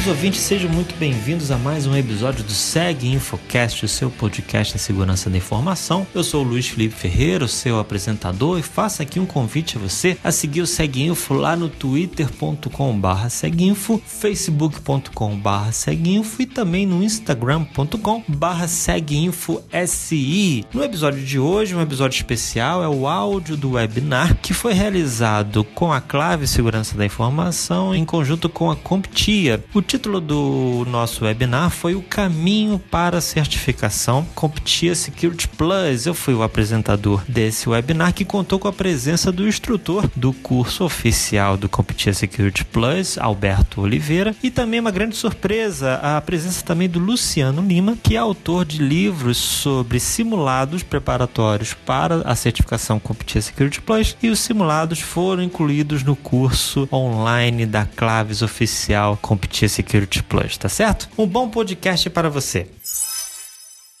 Queridos ouvintes, sejam muito bem-vindos a mais um episódio do Seg Infocast, o seu podcast em segurança da informação. Eu sou o Luiz Felipe Ferreira, o seu apresentador, e faço aqui um convite a você a seguir o Seg Info lá no twitter.com.br seguinfo, facebook.com.br seguinfo e também no instagram.com.br seguinfo.si. No episódio de hoje, um episódio especial, é o áudio do webinar que foi realizado com a Clave Segurança da Informação em conjunto com a CompTIA. O título do nosso webinar foi O Caminho para a Certificação CompTIA Security Plus. Eu fui o apresentador desse webinar que contou com a presença do instrutor do curso oficial do CompTIA Security Plus, Alberto Oliveira, e também uma grande surpresa, a presença também do Luciano Lima, que é autor de livros sobre simulados preparatórios para a certificação CompTIA Security Plus e os simulados foram incluídos no curso online da Claves Oficial CompTIA Security Plus, tá certo? Um bom podcast para você.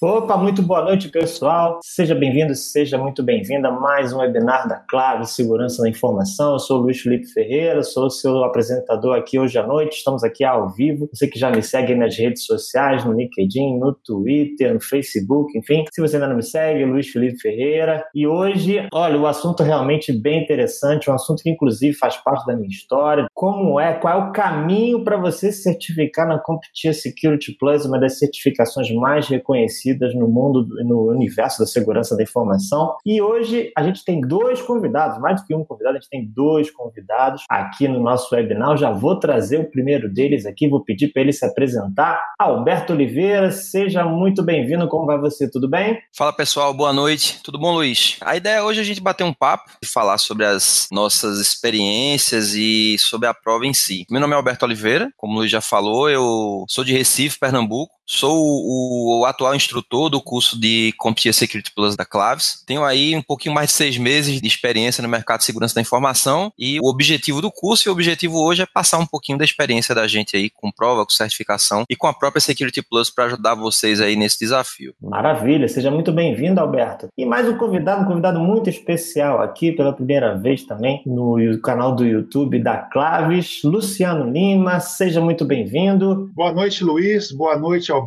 Opa, muito boa noite, pessoal. Seja bem-vindo, seja muito bem-vinda a mais um webinar da Clave Segurança da Informação. Eu sou o Luiz Felipe Ferreira, sou o seu apresentador aqui hoje à noite. Estamos aqui ao vivo. Você que já me segue nas redes sociais, no LinkedIn, no Twitter, no Facebook, enfim. Se você ainda não me segue, Luiz Felipe Ferreira. E hoje, olha, o assunto realmente bem interessante, um assunto que inclusive faz parte da minha história. Como é, qual é o caminho para você se certificar na CompTIA Security Plus, uma das certificações mais reconhecidas no mundo, no universo da segurança da informação. E hoje a gente tem dois convidados, mais do que um convidado, a gente tem dois convidados aqui no nosso webinar. Já vou trazer o primeiro deles aqui, vou pedir para ele se apresentar. Alberto Oliveira, seja muito bem-vindo. Como vai você? Tudo bem? Fala pessoal, boa noite. Tudo bom, Luiz? A ideia é hoje a gente bater um papo e falar sobre as nossas experiências e sobre a prova em si. Meu nome é Alberto Oliveira, como o Luiz já falou, eu sou de Recife, Pernambuco. Sou o, o, atual instrutor do curso de CompTIA Security Plus da Claves. Tenho aí um pouquinho mais de seis meses de experiência no mercado de segurança da informação e o objetivo do curso e o objetivo hoje é passar um pouquinho da experiência da gente aí com prova, com certificação e com a própria Security Plus para ajudar vocês aí nesse desafio. Maravilha, seja muito bem-vindo, Alberto. E mais um convidado, um convidado muito especial aqui pela primeira vez também no canal do YouTube da Claves, Luciano Lima. Seja muito bem-vindo. Boa noite, Luiz. Boa noite, Alberto.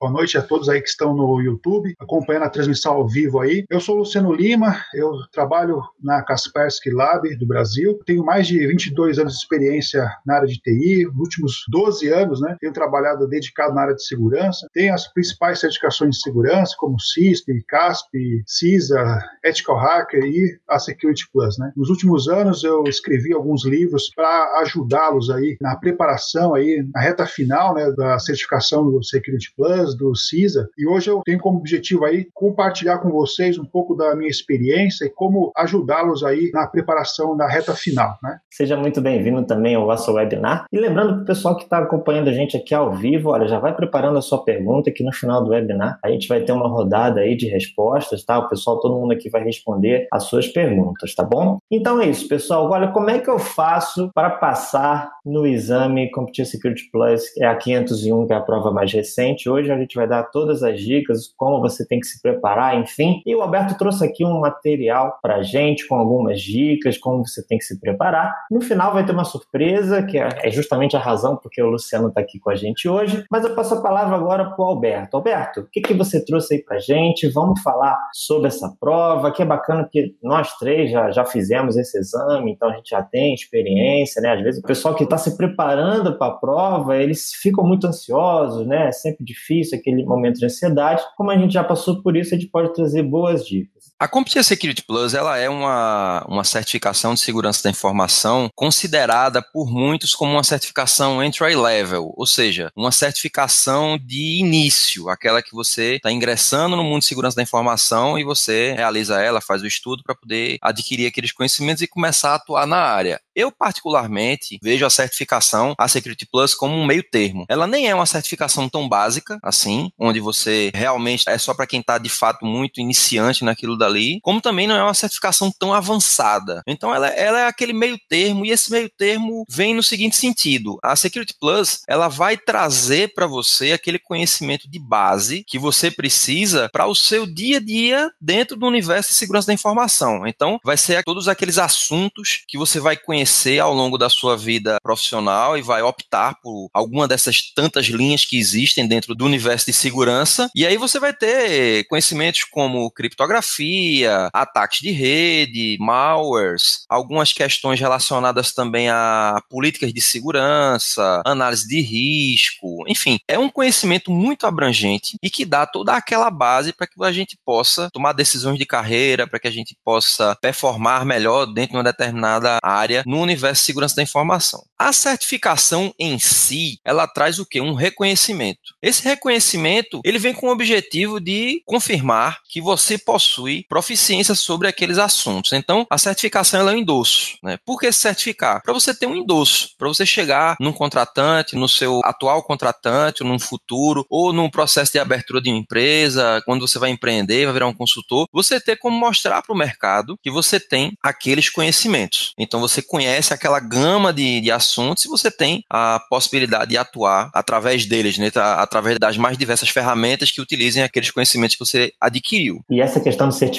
Boa noite a todos aí que estão no YouTube, acompanhando a transmissão ao vivo aí. Eu sou Luciano Lima, eu trabalho na Kaspersky Lab do Brasil. Tenho mais de 22 anos de experiência na área de TI, nos últimos 12 anos, né? Tenho trabalhado dedicado na área de segurança. Tenho as principais certificações de segurança, como CISP, CASP, CISA, Ethical Hacker e a Security Plus, né? Nos últimos anos eu escrevi alguns livros para ajudá-los aí na preparação aí, na reta final, né, da certificação do Security Security Plus, do CISA, e hoje eu tenho como objetivo aí compartilhar com vocês um pouco da minha experiência e como ajudá-los aí na preparação da reta final, né? Seja muito bem-vindo também ao nosso webinar. E lembrando para o pessoal que está acompanhando a gente aqui ao vivo, olha, já vai preparando a sua pergunta que no final do webinar a gente vai ter uma rodada aí de respostas, tá? O pessoal, todo mundo aqui vai responder as suas perguntas, tá bom? Então é isso, pessoal. Olha, como é que eu faço para passar no exame Computer Security Plus? É a 501, que é a prova mais recente Hoje a gente vai dar todas as dicas, como você tem que se preparar, enfim. E o Alberto trouxe aqui um material para gente com algumas dicas, como você tem que se preparar. No final vai ter uma surpresa, que é, é justamente a razão porque o Luciano está aqui com a gente hoje. Mas eu passo a palavra agora para o Alberto. Alberto, o que, que você trouxe aí para gente? Vamos falar sobre essa prova, que é bacana porque nós três já, já fizemos esse exame, então a gente já tem experiência, né? Às vezes o pessoal que está se preparando para a prova, eles ficam muito ansiosos, né? Sempre sempre difícil, aquele momento de ansiedade. Como a gente já passou por isso, a gente pode trazer boas dicas. A CompTIA Security Plus ela é uma, uma certificação de segurança da informação considerada por muitos como uma certificação entry level, ou seja, uma certificação de início, aquela que você está ingressando no mundo de segurança da informação e você realiza ela, faz o estudo para poder adquirir aqueles conhecimentos e começar a atuar na área. Eu, particularmente, vejo a certificação, a Security Plus, como um meio termo. Ela nem é uma certificação tão básica, assim, onde você realmente é só para quem está de fato muito iniciante naquilo dali, como também não é uma certificação tão avançada. Então, ela, ela é aquele meio termo, e esse meio termo vem no seguinte sentido: a Security Plus, ela vai trazer para você aquele conhecimento de base que você precisa para o seu dia a dia dentro do universo de segurança da informação. Então, vai ser todos aqueles assuntos que você vai conhecer ao longo da sua vida profissional e vai optar por alguma dessas tantas linhas que existem dentro do universo de segurança. E aí você vai ter conhecimentos como criptografia, ataques de rede, malwares, algumas questões relacionadas também a políticas de segurança, análise de risco, enfim, é um conhecimento muito abrangente e que dá toda aquela base para que a gente possa tomar decisões de carreira, para que a gente possa performar melhor dentro de uma determinada área no universo de segurança da informação. A certificação em si, ela traz o que? Um reconhecimento. Esse reconhecimento, ele vem com o objetivo de confirmar que você possui proficiência sobre aqueles assuntos. Então, a certificação é um endosso. Né? Por que certificar? Para você ter um endosso, para você chegar num contratante, no seu atual contratante, num futuro, ou num processo de abertura de uma empresa, quando você vai empreender, vai virar um consultor, você ter como mostrar para o mercado que você tem aqueles conhecimentos. Então, você conhece aquela gama de, de assuntos e você tem a possibilidade de atuar através deles, né? através das mais diversas ferramentas que utilizem aqueles conhecimentos que você adquiriu. E essa questão de certificação,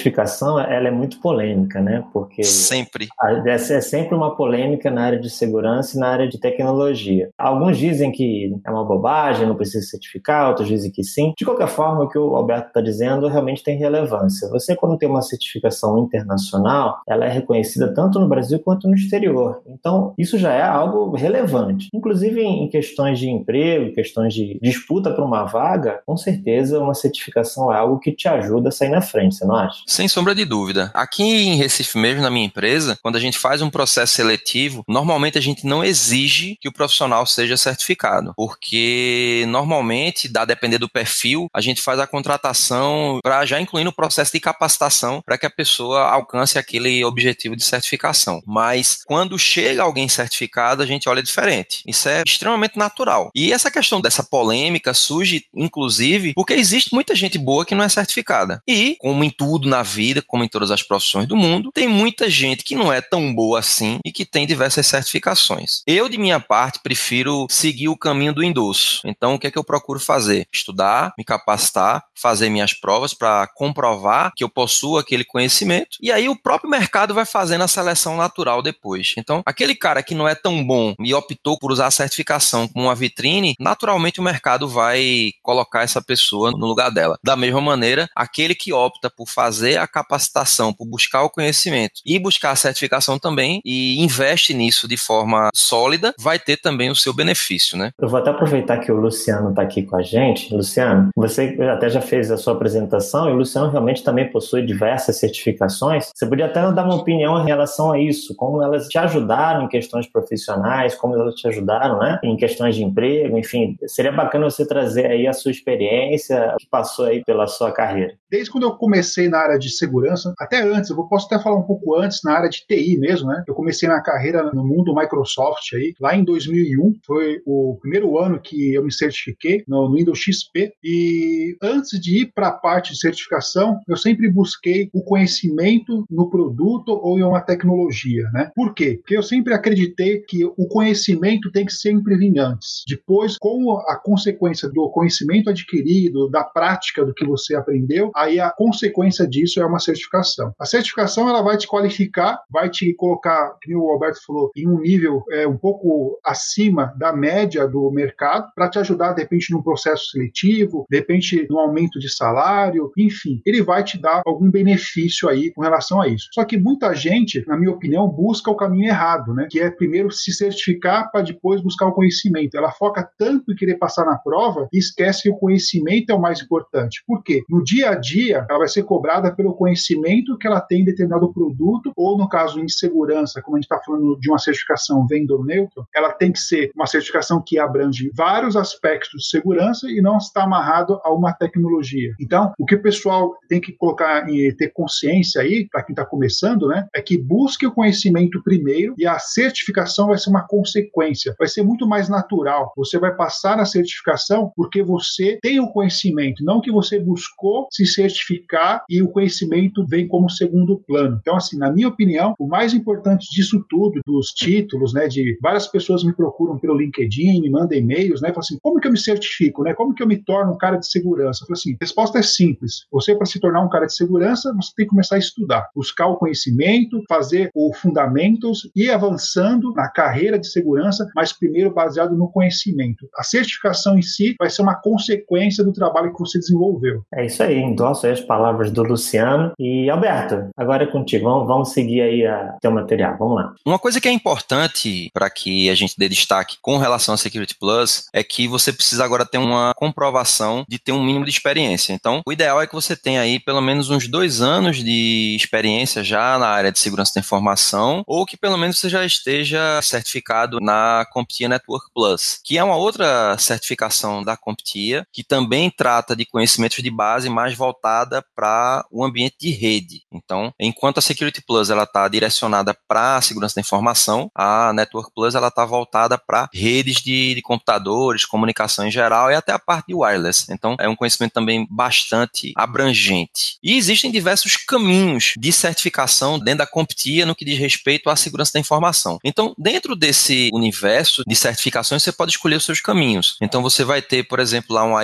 ela é muito polêmica, né? Porque sempre essa é sempre uma polêmica na área de segurança e na área de tecnologia. Alguns dizem que é uma bobagem, não precisa certificar, outros dizem que sim. De qualquer forma, o que o Alberto está dizendo realmente tem relevância. Você, quando tem uma certificação internacional, ela é reconhecida tanto no Brasil quanto no exterior. Então, isso já é algo relevante. Inclusive em questões de emprego, questões de disputa para uma vaga, com certeza uma certificação é algo que te ajuda a sair na frente, você não acha? Sem sombra de dúvida. Aqui em Recife mesmo, na minha empresa, quando a gente faz um processo seletivo, normalmente a gente não exige que o profissional seja certificado, porque normalmente, dá a depender do perfil, a gente faz a contratação para já incluir no processo de capacitação para que a pessoa alcance aquele objetivo de certificação. Mas quando chega alguém certificado, a gente olha diferente. Isso é extremamente natural. E essa questão dessa polêmica surge, inclusive, porque existe muita gente boa que não é certificada. E, como em tudo na vida, como em todas as profissões do mundo, tem muita gente que não é tão boa assim e que tem diversas certificações. Eu, de minha parte, prefiro seguir o caminho do endosso. Então, o que é que eu procuro fazer? Estudar, me capacitar, fazer minhas provas para comprovar que eu possuo aquele conhecimento. E aí o próprio mercado vai fazendo a seleção natural depois. Então, aquele cara que não é tão bom e optou por usar a certificação como uma vitrine, naturalmente o mercado vai colocar essa pessoa no lugar dela. Da mesma maneira, aquele que opta por fazer a capacitação, por buscar o conhecimento e buscar a certificação também e investe nisso de forma sólida, vai ter também o seu benefício, né? Eu vou até aproveitar que o Luciano está aqui com a gente. Luciano, você até já fez a sua apresentação e o Luciano realmente também possui diversas certificações. Você podia até dar uma opinião em relação a isso, como elas te ajudaram em questões profissionais, como elas te ajudaram, né? Em questões de emprego, enfim. Seria bacana você trazer aí a sua experiência que passou aí pela sua carreira. Desde quando eu comecei na área de segurança, até antes, eu posso até falar um pouco antes na área de TI mesmo, né? Eu comecei na carreira no mundo Microsoft aí, lá em 2001, foi o primeiro ano que eu me certifiquei no Windows XP e antes de ir para a parte de certificação, eu sempre busquei o conhecimento no produto ou em uma tecnologia, né? Por quê? Porque eu sempre acreditei que o conhecimento tem que sempre vir antes. Depois, como a consequência do conhecimento adquirido, da prática do que você aprendeu, aí a consequência disso é uma certificação. A certificação ela vai te qualificar, vai te colocar, como o Alberto falou, em um nível é, um pouco acima da média do mercado, para te ajudar, de repente, num processo seletivo, de repente, no aumento de salário, enfim, ele vai te dar algum benefício aí com relação a isso. Só que muita gente, na minha opinião, busca o caminho errado, né? Que é primeiro se certificar para depois buscar o conhecimento. Ela foca tanto em querer passar na prova e esquece que o conhecimento é o mais importante. Por quê? No dia a dia, ela vai ser cobrada pelo conhecimento que ela tem em determinado produto, ou no caso em segurança, como a gente está falando de uma certificação vendor neutro, ela tem que ser uma certificação que abrange vários aspectos de segurança e não está amarrado a uma tecnologia. Então, o que o pessoal tem que colocar e ter consciência aí, para quem está começando, né, é que busque o conhecimento primeiro e a certificação vai ser uma consequência, vai ser muito mais natural. Você vai passar na certificação porque você tem o conhecimento, não que você buscou se certificar e o conhecimento vem como segundo plano. Então, assim, na minha opinião, o mais importante disso tudo, dos títulos, né, de várias pessoas me procuram pelo LinkedIn, me mandam e-mails, né, falam assim, como que eu me certifico, né, como que eu me torno um cara de segurança? Eu falo assim, a resposta é simples. Você, para se tornar um cara de segurança, você tem que começar a estudar, buscar o conhecimento, fazer o fundamentos e avançando na carreira de segurança, mas primeiro baseado no conhecimento. A certificação em si vai ser uma consequência do trabalho que você desenvolveu. É isso aí, endosso aí as palavras do Luciano. E Alberto, agora é contigo, vamos, vamos seguir aí a teu material, vamos lá. Uma coisa que é importante para que a gente dê destaque com relação a Security Plus é que você precisa agora ter uma comprovação de ter um mínimo de experiência. Então, o ideal é que você tenha aí pelo menos uns dois anos de experiência já na área de segurança da informação, ou que pelo menos você já esteja certificado na CompTIA Network Plus, que é uma outra certificação da CompTIA, que também trata de conhecimentos de base mais voltada para o ambiente de rede. Então, enquanto a Security Plus ela está direcionada para a segurança da informação, a Network Plus ela está voltada para redes de, de computadores, comunicação em geral e até a parte de wireless. Então, é um conhecimento também bastante abrangente. E existem diversos caminhos de certificação dentro da CompTIA no que diz respeito à segurança da informação. Então, dentro desse universo de certificações, você pode escolher os seus caminhos. Então, você vai ter, por exemplo, lá um A+,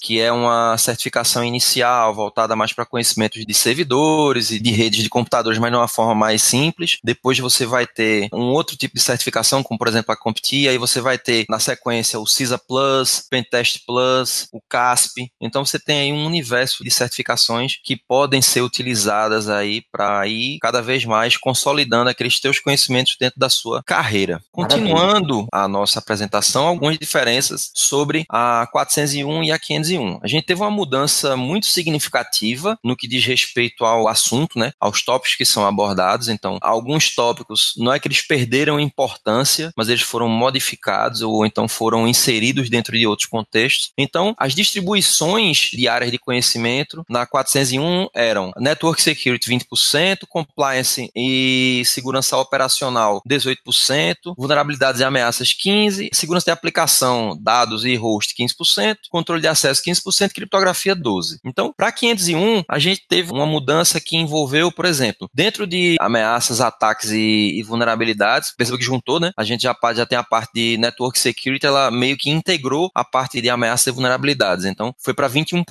que é uma certificação inicial voltada mais para conhecimentos de servidores e de redes de computadores, mas de uma forma mais simples. Depois você vai ter um outro tipo de certificação, como por exemplo a CompTIA, aí você vai ter na sequência o CISA Plus, Pentest Plus, o CASP. Então você tem aí um universo de certificações que podem ser utilizadas aí para ir cada vez mais consolidando aqueles teus conhecimentos dentro da sua carreira. Continuando a nossa apresentação, algumas diferenças sobre a 401 e a 501. A gente teve uma mudança muito significativa no que diz respeito ao assunto, né, aos tópicos que são abordados. Então, alguns tópicos não é que eles perderam importância, mas eles foram modificados ou então foram inseridos dentro de outros contextos. Então, as distribuições de áreas de conhecimento na 401 eram Network Security 20%, Compliance e Segurança Operacional 18%, Vulnerabilidades e Ameaças 15%, Segurança de Aplicação, Dados e Host 15%, Controle de Acesso 15%, Criptografia 12%. Então, para 501, a gente teve uma mudança que envolveu, por exemplo, dentro de ameaças, ataques e, e vulnerabilidades, perceba que juntou, né? A gente já, já tem a parte de Network Security, ela meio que integrou a parte de ameaças e vulnerabilidades. Então, foi para 21%.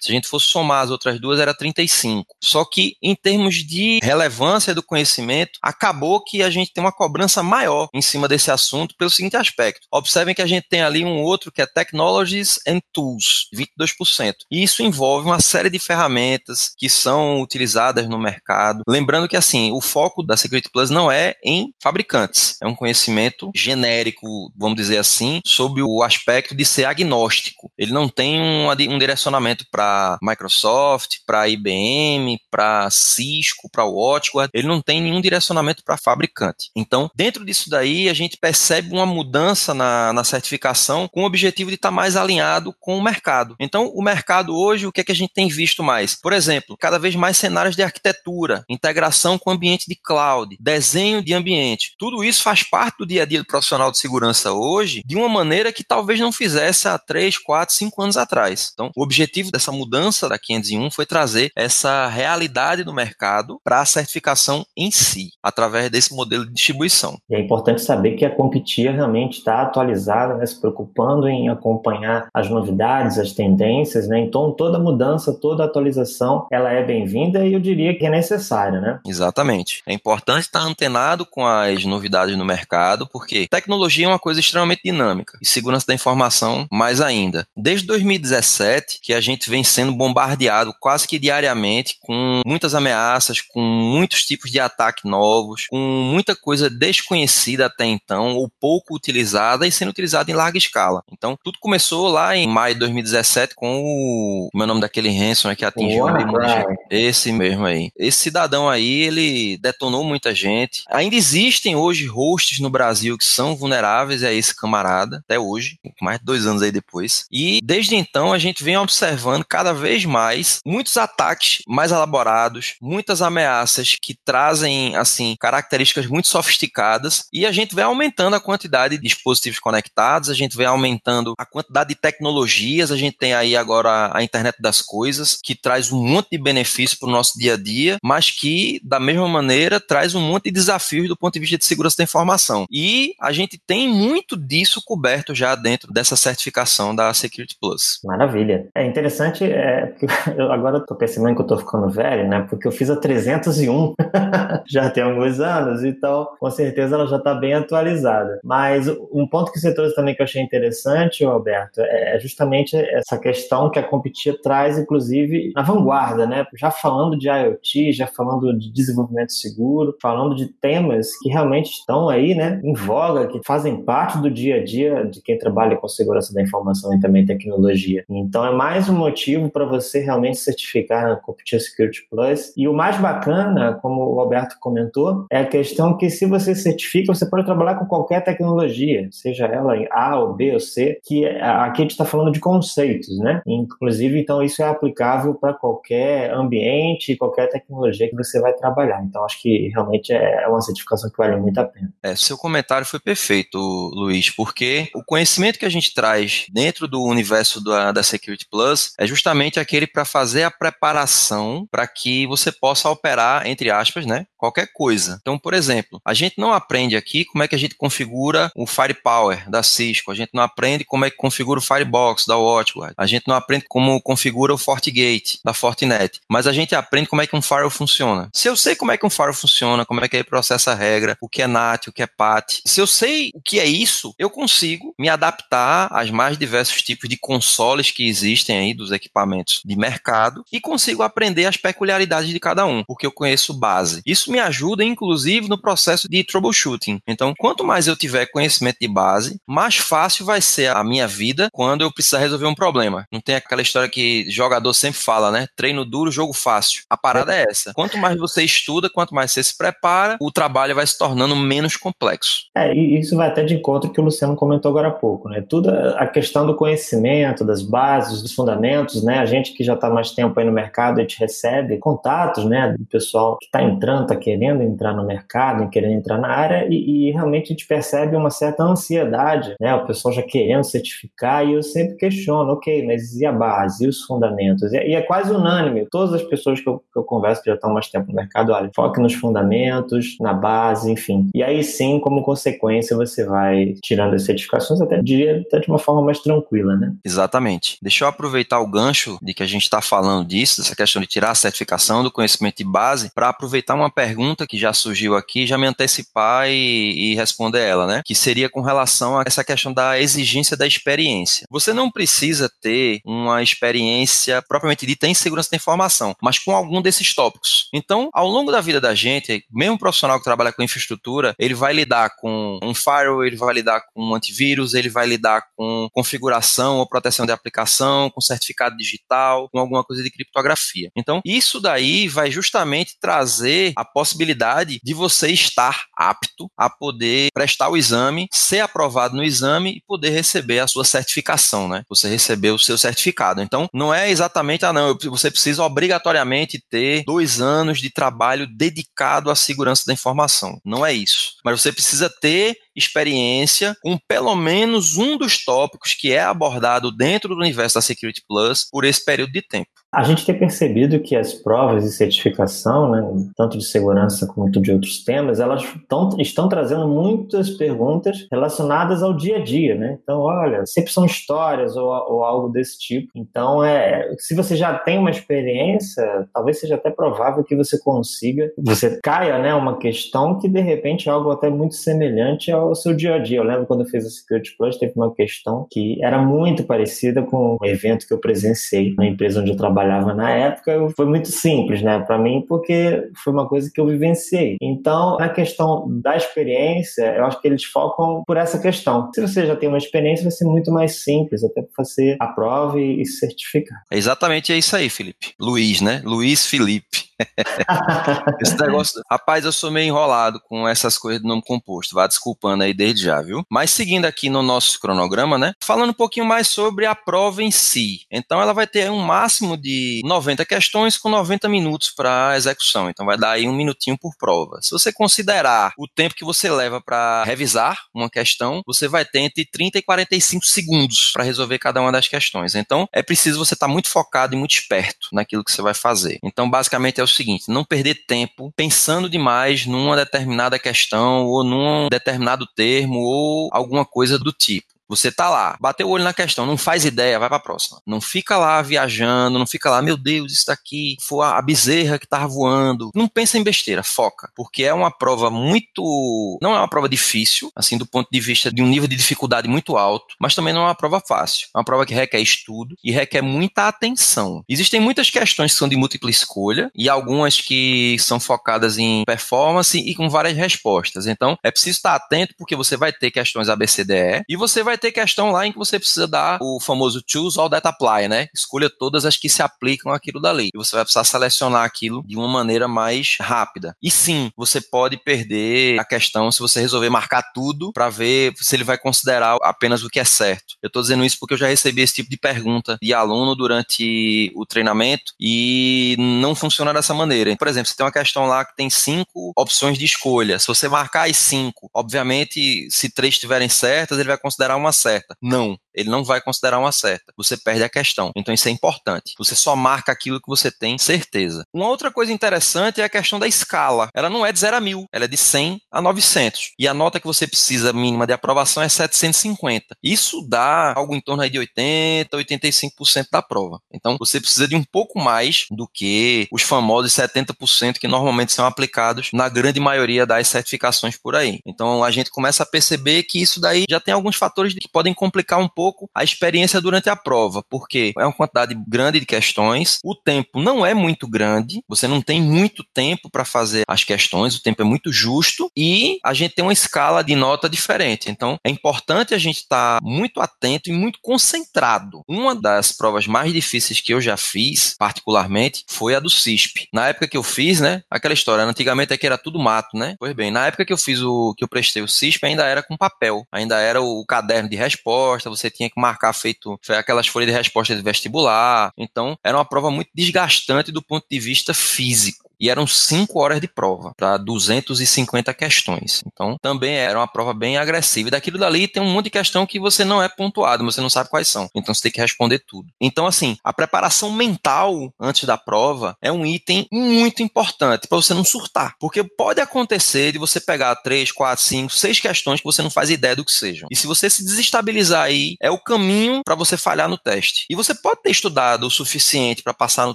Se a gente fosse somar as outras duas, era 35%. Só que, em termos de relevância do conhecimento, acabou que a gente tem uma cobrança maior em cima desse assunto pelo seguinte aspecto. Observem que a gente tem ali um outro que é Technologies and Tools, 22%. E isso envolve uma série de ferramentas que são utilizadas no mercado. Lembrando que, assim, o foco da Security Plus não é em fabricantes. É um conhecimento genérico, vamos dizer assim, sob o aspecto de ser agnóstico. Ele não tem um, um direcionamento para Microsoft, para IBM, para Cisco, para WatchGuard. Ele não tem nenhum direcionamento para fabricante. Então, dentro disso daí, a gente percebe uma mudança na, na certificação com o objetivo de estar tá mais alinhado com o mercado. Então, o mercado hoje, o que é que a gente tem visto mais? Por exemplo, cada vez mais cenários de arquitetura, integração com ambiente de cloud, desenho de ambiente. Tudo isso faz parte do dia a dia do profissional de segurança hoje de uma maneira que talvez não fizesse há 3, 4, 5 anos atrás. Então, o objetivo dessa mudança da 501 foi trazer essa realidade do mercado para a certificação em si, através desse modelo de distribuição. É importante saber que a CompTIA realmente está atualizada, né, se preocupando em acompanhar as novidades, as tendências, né? Então, toda mudança, toda atualização, ela é bem-vinda e eu diria que é necessária, né? Exatamente. É importante estar antenado com as novidades no mercado, porque tecnologia é uma coisa extremamente dinâmica e segurança da informação mais ainda. Desde 2017 que a gente vem sendo bombardeado quase que diariamente com muitas ameaças, com muitos tipos de ataque novos, com muita coisa desconhecida até então ou pouco utilizada e sendo utilizada em larga escala. Então, tudo começou lá em maio de 2017 com o, meu nome daquele ransom que atingiu oh, esse mesmo aí. Esse cidadão aí, ele detonou muita gente. Ainda existem hoje hosts no Brasil que são vulneráveis a esse camarada, até hoje, mais de dois anos aí depois. E desde então a gente vem observando cada vez mais muitos ataques mais elaborados, muitas ameaças que trazem, assim, características muito sofisticadas e a gente vem aumentando a quantidade de dispositivos conectados, a gente vem aumentando a quantidade de tecnologias, a gente tem aí agora a internet das das coisas, que traz um monte de benefício para o nosso dia a dia, mas que, da mesma maneira, traz um monte de desafios do ponto de vista de segurança da informação. E a gente tem muito disso coberto já dentro dessa certificação da Security Plus. Maravilha. É interessante, é, eu agora estou percebendo que eu estou ficando velho, né? Porque eu fiz a 301 já tem alguns anos, então com certeza ela já está bem atualizada. Mas um ponto que você trouxe também que eu achei interessante, Alberto, é, é justamente essa questão que a Competia traz, inclusive, na vanguarda, né? Já falando de IoT, já falando de desenvolvimento seguro, falando de temas que realmente estão aí, né, em voga, que fazem parte do dia a dia de quem trabalha com segurança da informação e também tecnologia. Então é mais um motivo para você realmente certificar a Competia Security Plus. E o mais bacana, como o Alberto comentou, é a questão que se você certifica, você pode trabalhar com qualquer tecnologia, seja ela em A ou B ou C, que aqui a gente está falando de conceitos, né? Inclusive, então isso é aplicável para qualquer ambiente, qualquer tecnologia que você vai trabalhar. Então acho que realmente é uma certificação que vale muito a pena. É, seu comentário foi perfeito, Luiz, porque o conhecimento que a gente traz dentro do universo da, da Security Plus é justamente aquele para fazer a preparação para que você possa operar, entre aspas, né, qualquer coisa. Então, por exemplo, a gente não aprende aqui como é que a gente configura o Firepower da Cisco, a gente não aprende como é que configura o Firebox da WatchGuard, a gente não aprende como configura o FortiGate da Fortinet, mas a gente aprende como é que um firewall funciona. Se eu sei como é que um firewall funciona, como é que ele processa a regra, o que é NAT, o que é PAT, se eu sei o que é isso, eu consigo me adaptar aos mais diversos tipos de consoles que existem aí dos equipamentos de mercado e consigo aprender as peculiaridades de cada um, porque eu conheço base. Isso me ajuda, inclusive, no processo de troubleshooting. Então, quanto mais eu tiver conhecimento de base, mais fácil vai ser a minha vida quando eu precisar resolver um problema. Não tem aquela história que jogador sempre fala, né? Treino duro, jogo fácil. A parada é essa. Quanto mais você estuda, quanto mais você se prepara, o trabalho vai se tornando menos complexo. É, e isso vai até de encontro que o Luciano comentou agora há pouco, né? Tudo a questão do conhecimento, das bases, dos fundamentos, né? A gente que já está mais tempo aí no mercado, a gente recebe contatos, né? Do pessoal que está entrando, está querendo entrar no mercado, querendo entrar na área e, e, realmente a gente percebe uma certa ansiedade, né? O pessoal já querendo certificar e eu sempre questiono, ok, mas e a base, e os fundamentos? E, e é quase unânime, todas as pessoas que eu, que eu converso que já estão mais tempo no mercado, olha, foque nos fundamentos, na base, enfim. E aí sim, como consequência, você vai tirando as certificações até, até de uma forma mais tranquila, né? Exatamente. Deixa eu aproveitar o gancho de que a gente está falando disso, dessa questão de tirar a certificação do conhecimento de base, para aproveitar uma pergunta que já surgiu aqui, já me antecipar e, e responder ela, né? Que seria com relação a essa questão da exigência da experiência. Você não precisa ter uma experiência propriamente dita em segurança da informação, mas com algum desses tópicos. Então, ao longo da vida da gente, mesmo um profissional que trabalha com infraestrutura, ele vai lidar com um firewall, ele vai lidar com um antivírus, ele vai lidar com configuração ou proteção de aplicação, com certificado digital, com alguma coisa de criptografia. Então, isso daí vai justamente trazer a possibilidade de você estar apto a poder prestar o exame, ser aprovado no exame e poder receber a sua certificação, né? Você receber o seu certificado. Então, não é exatamente, ah, não, você precisa obrigatoriamente ter dois anos de trabalho dedicado à segurança da informação. Não é isso. Mas você precisa ter experiência com pelo menos um dos tópicos que é abordado dentro do universo da Security Plus por esse período de tempo. A gente tem percebido que as provas de certificação, né, tanto de segurança quanto de outros temas, elas tão, estão trazendo muitas perguntas relacionadas ao dia a dia, né? Então, olha, sempre são histórias ou, ou algo desse tipo. Então, é, se você já tem uma experiência, talvez seja até provável que você consiga, você caia, né, uma questão que de repente é algo até muito semelhante ao seu dia a dia. Eu lembro quando eu fiz a Security Plus, teve uma questão que era muito parecida com um evento que eu presenciei na empresa onde eu trabalhava na época, foi muito simples, né, para mim, porque foi uma coisa que eu vivenciei. Então, na questão da experiência, eu acho que eles focam por essa questão. Se você já tem uma experiência, vai ser muito mais simples, até para você a prova e, certificar. Exatamente é isso aí, Felipe. Luiz, né? Luiz Felipe. Esse negócio. Rapaz, eu sou meio enrolado com essas coisas do nome composto. Vá desculpando aí desde já, viu? Mas seguindo aqui no nosso cronograma, né? Falando um pouquinho mais sobre a prova em si. Então, ela vai ter um máximo de 90 questões com 90 minutos para execução. Então, vai dar aí um minutinho por prova. Se você considerar o tempo que você leva para revisar uma questão, você vai ter entre 30 e 45 segundos para resolver cada uma das questões. Então, é preciso você estar tá muito focado e muito esperto naquilo que você vai fazer. Então, basicamente é o seguinte: não perder tempo pensando demais numa determinada questão ou num determinado termo ou alguma coisa do tipo. Você tá lá, bateu o olho na questão, não faz ideia, vai pra próxima. Não fica lá viajando, não fica lá, meu Deus, isso daqui foi a bezerra que tava voando. Não pensa em besteira, foca. Porque é uma prova muito. Não é uma prova difícil, assim, do ponto de vista de um nível de dificuldade muito alto, mas também não é uma prova fácil. É uma prova que requer estudo e requer muita atenção. Existem muitas questões que são de múltipla escolha e algumas que são focadas em performance e com várias respostas. Então, é preciso estar atento porque você vai ter questões ABCDE e você vai vai ter questão lá em que você precisa dar o famoso choose all that apply, né? Escolha todas as que se aplicam àquilo dali. E você vai precisar selecionar aquilo de uma maneira mais rápida. E sim, você pode perder a questão se você resolver marcar tudo para ver se ele vai considerar apenas o que é certo. Eu estou dizendo isso porque eu já recebi esse tipo de pergunta de aluno durante o treinamento e não funciona dessa maneira. Por exemplo, você tem uma questão lá que tem cinco opções de escolha. Se você marcar as cinco, obviamente, se três estiverem certas, ele vai considerar uma uma certa. Não ele não vai considerar uma certa. Você perde a questão. Então isso é importante. Você só marca aquilo que você tem certeza. Uma outra coisa interessante é a questão da escala. Ela não é de 0 a 1000, ela é de 100 a 900. E a nota que você precisa mínima de aprovação é 750. Isso dá algo em torno de 80, 85% da prova. Então você precisa de um pouco mais do que os famosos 70% que normalmente são aplicados na grande maioria das certificações por aí. Então a gente começa a perceber que isso daí já tem alguns fatores que podem complicar um pouco pouco a experiência durante a prova, porque é uma quantidade grande de questões, o tempo não é muito grande, você não tem muito tempo para fazer as questões, o tempo é muito justo e a gente tem uma escala de nota diferente. Então, é importante a gente estar tá muito atento e muito concentrado. Uma das provas mais difíceis que eu já fiz, particularmente, foi a do CISP. Na época que eu fiz, né, aquela história, antigamente aqui era tudo mato, né? Pois bem, na época que eu fiz o que eu prestei o CISP, ainda era com papel, ainda era o caderno de resposta, você tinha que marcar feito aquelas folhas de resposta de vestibular. Então, era uma prova muito desgastante do ponto de vista físico e eram 5 horas de prova para 250 questões. Então, também era uma prova bem agressiva. E daquilo dali tem um monte de questão que você não é pontuado, você não sabe quais são. Então, você tem que responder tudo. Então, assim, a preparação mental antes da prova é um item muito importante para você não surtar. Porque pode acontecer de você pegar 3, 4, 5, 6 questões que você não faz ideia do que sejam. E se você se desestabilizar aí, é o caminho para você falhar no teste. E você pode ter estudado o suficiente para passar no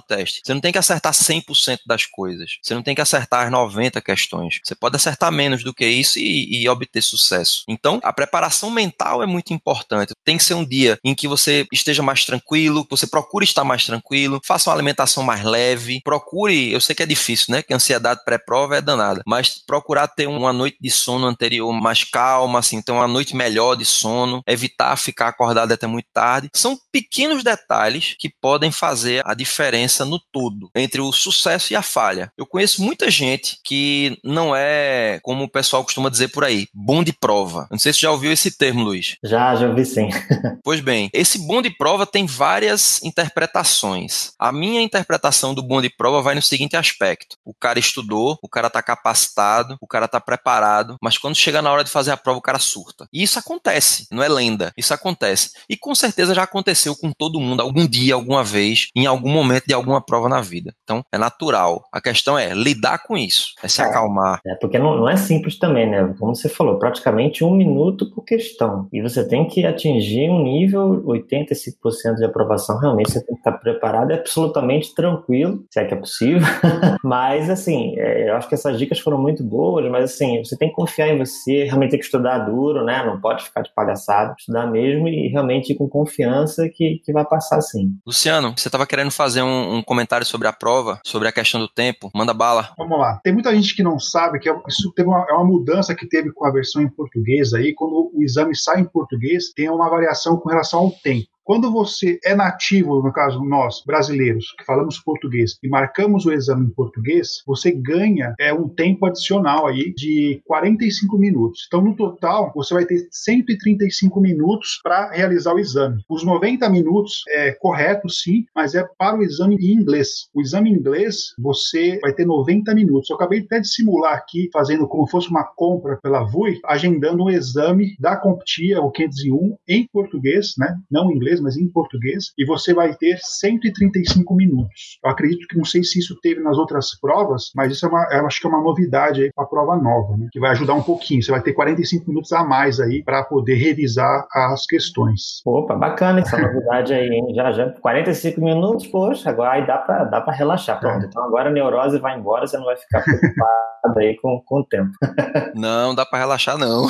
teste. Você não tem que acertar 100% das coisas coisas. Você não tem que acertar as 90 questões. Você pode acertar menos do que isso e, e obter sucesso. Então, a preparação mental é muito importante. Tem que ser um dia em que você esteja mais tranquilo, que você procure estar mais tranquilo, faça uma alimentação mais leve, procure, eu sei que é difícil, né? Que a ansiedade pré-prova é danada, mas procurar ter uma noite de sono anterior mais calma, assim, ter uma noite melhor de sono, evitar ficar acordado até muito tarde. São pequenos detalhes que podem fazer a diferença no todo entre o sucesso e a falha. Eu conheço muita gente que não é, como o pessoal costuma dizer por aí, bom de prova. Não sei se você já ouviu esse termo, Luiz. Já, já ouvi sim. pois bem, esse bom de prova tem várias interpretações. A minha interpretação do bom de prova vai no seguinte aspecto: o cara estudou, o cara está capacitado, o cara está preparado, mas quando chega na hora de fazer a prova, o cara surta. E isso acontece, não é lenda, isso acontece. E com certeza já aconteceu com todo mundo algum dia, alguma vez, em algum momento de alguma prova na vida. Então, é natural. A questão é lidar com isso, é se é, acalmar. É, porque não, não é simples também, né? Como você falou, praticamente um minuto por questão. E você tem que atingir um nível 85% de aprovação. Realmente você tem que estar preparado e absolutamente tranquilo, se é que é possível. mas, assim, é, eu acho que essas dicas foram muito boas, mas, assim, você tem que confiar em você, realmente tem que estudar duro, né? Não pode ficar de palhaçada, estudar mesmo e realmente ir com confiança que, que vai passar sim. Luciano, você estava querendo fazer um, um comentário sobre a prova, sobre a questão do tempo tempo. Manda bala. Vamos lá. Tem muita gente que não sabe que é isso teve uma, é uma mudança que teve com a versão em português aí. Quando o exame sai em português, tem uma variação com relação ao tempo. Quando você é nativo, no caso nós, brasileiros, que falamos português e marcamos o exame em português, você ganha é, um tempo adicional aí de 45 minutos. Então, no total, você vai ter 135 minutos para realizar o exame. Os 90 minutos é correto, sim, mas é para o exame em inglês. O exame em inglês, você vai ter 90 minutos. Eu acabei até de simular aqui, fazendo como fosse uma compra pela VUI, agendando um exame da CompTIA, o 501, em português, né? Não em inglês, mas em português, e você vai ter 135 minutos. Eu acredito que não sei se isso teve nas outras provas, mas isso é uma, eu acho que é uma novidade aí para a prova nova, né? Que vai ajudar um pouquinho. Você vai ter 45 minutos a mais aí para poder revisar as questões. Opa, bacana essa novidade aí, hein? Já, já. 45 minutos, poxa, agora aí dá para dá para relaxar. Pronto. É. Então agora a neurose vai embora, você não vai ficar preocupado aí com, com o tempo. não, dá para relaxar não.